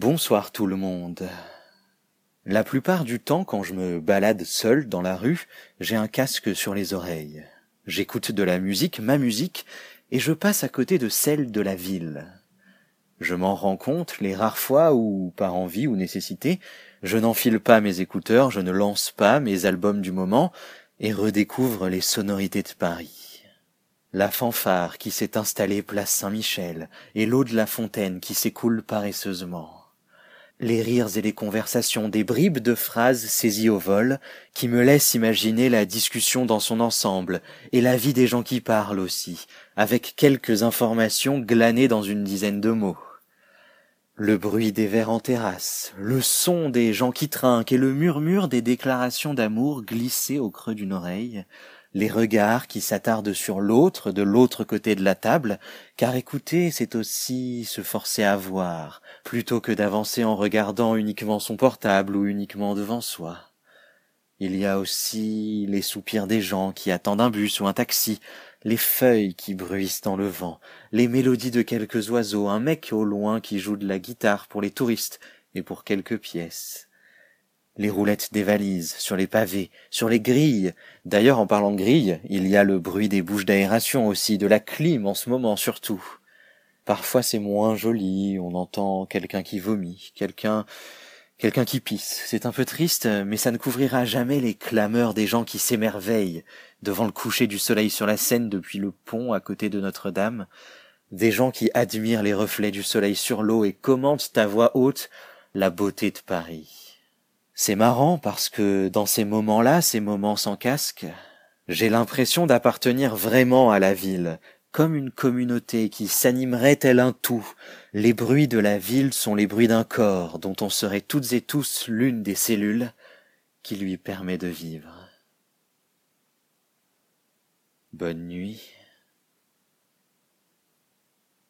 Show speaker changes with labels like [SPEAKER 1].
[SPEAKER 1] Bonsoir tout le monde. La plupart du temps, quand je me balade seul dans la rue, j'ai un casque sur les oreilles. J'écoute de la musique, ma musique, et je passe à côté de celle de la ville. Je m'en rends compte les rares fois où, par envie ou nécessité, je n'enfile pas mes écouteurs, je ne lance pas mes albums du moment, et redécouvre les sonorités de Paris. La fanfare qui s'est installée place Saint-Michel, et l'eau de la fontaine qui s'écoule paresseusement les rires et les conversations, des bribes de phrases saisies au vol, qui me laissent imaginer la discussion dans son ensemble, et la vie des gens qui parlent aussi, avec quelques informations glanées dans une dizaine de mots. Le bruit des verres en terrasse, le son des gens qui trinquent et le murmure des déclarations d'amour glissées au creux d'une oreille, les regards qui s'attardent sur l'autre de l'autre côté de la table, car écouter, c'est aussi se forcer à voir, plutôt que d'avancer en regardant uniquement son portable ou uniquement devant soi. Il y a aussi les soupirs des gens qui attendent un bus ou un taxi, les feuilles qui bruissent dans le vent, les mélodies de quelques oiseaux, un mec au loin qui joue de la guitare pour les touristes et pour quelques pièces les roulettes des valises, sur les pavés, sur les grilles. D'ailleurs, en parlant de grilles, il y a le bruit des bouches d'aération aussi, de la clim en ce moment surtout. Parfois c'est moins joli, on entend quelqu'un qui vomit, quelqu'un quelqu'un qui pisse. C'est un peu triste, mais ça ne couvrira jamais les clameurs des gens qui s'émerveillent devant le coucher du soleil sur la Seine depuis le pont à côté de Notre-Dame, des gens qui admirent les reflets du soleil sur l'eau et commentent à voix haute la beauté de Paris. C'est marrant parce que dans ces moments-là, ces moments sans casque, j'ai l'impression d'appartenir vraiment à la ville, comme une communauté qui s'animerait tel un tout. Les bruits de la ville sont les bruits d'un corps dont on serait toutes et tous l'une des cellules qui lui permet de vivre. Bonne nuit.